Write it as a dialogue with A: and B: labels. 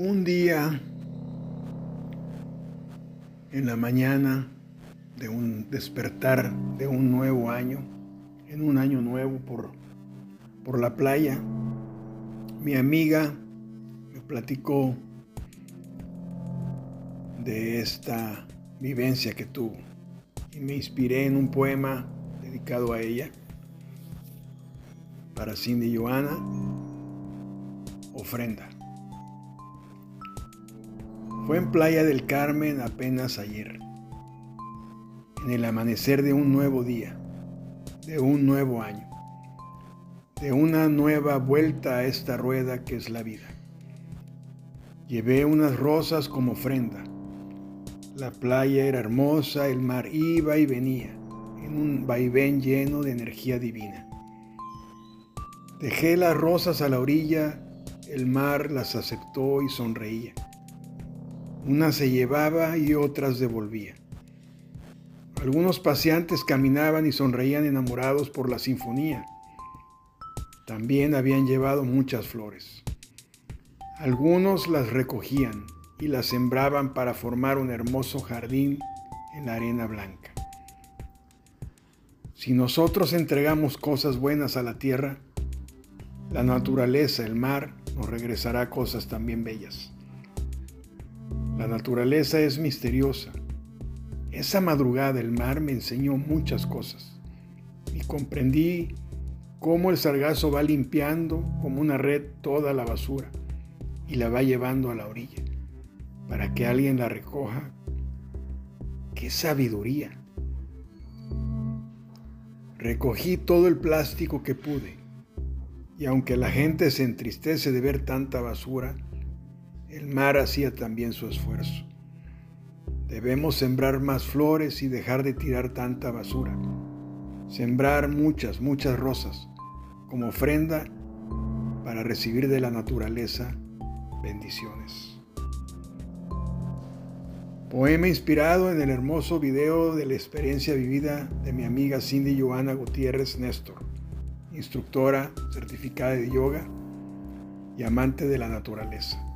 A: Un día, en la mañana de un despertar de un nuevo año, en un año nuevo por, por la playa, mi amiga me platicó de esta vivencia que tuvo y me inspiré en un poema dedicado a ella para Cindy Joana, ofrenda. Fue en Playa del Carmen apenas ayer, en el amanecer de un nuevo día, de un nuevo año, de una nueva vuelta a esta rueda que es la vida. Llevé unas rosas como ofrenda. La playa era hermosa, el mar iba y venía, en un vaivén lleno de energía divina. Dejé las rosas a la orilla, el mar las aceptó y sonreía. Unas se llevaba y otras devolvía. Algunos paseantes caminaban y sonreían enamorados por la sinfonía. También habían llevado muchas flores. Algunos las recogían y las sembraban para formar un hermoso jardín en la arena blanca. Si nosotros entregamos cosas buenas a la tierra, la naturaleza, el mar, nos regresará cosas también bellas. La naturaleza es misteriosa. Esa madrugada el mar me enseñó muchas cosas y comprendí cómo el sargazo va limpiando como una red toda la basura y la va llevando a la orilla para que alguien la recoja. ¡Qué sabiduría! Recogí todo el plástico que pude y aunque la gente se entristece de ver tanta basura, el mar hacía también su esfuerzo. Debemos sembrar más flores y dejar de tirar tanta basura. Sembrar muchas, muchas rosas como ofrenda para recibir de la naturaleza bendiciones. Poema inspirado en el hermoso video de la experiencia vivida de mi amiga Cindy Joana Gutiérrez Néstor, instructora certificada de yoga y amante de la naturaleza.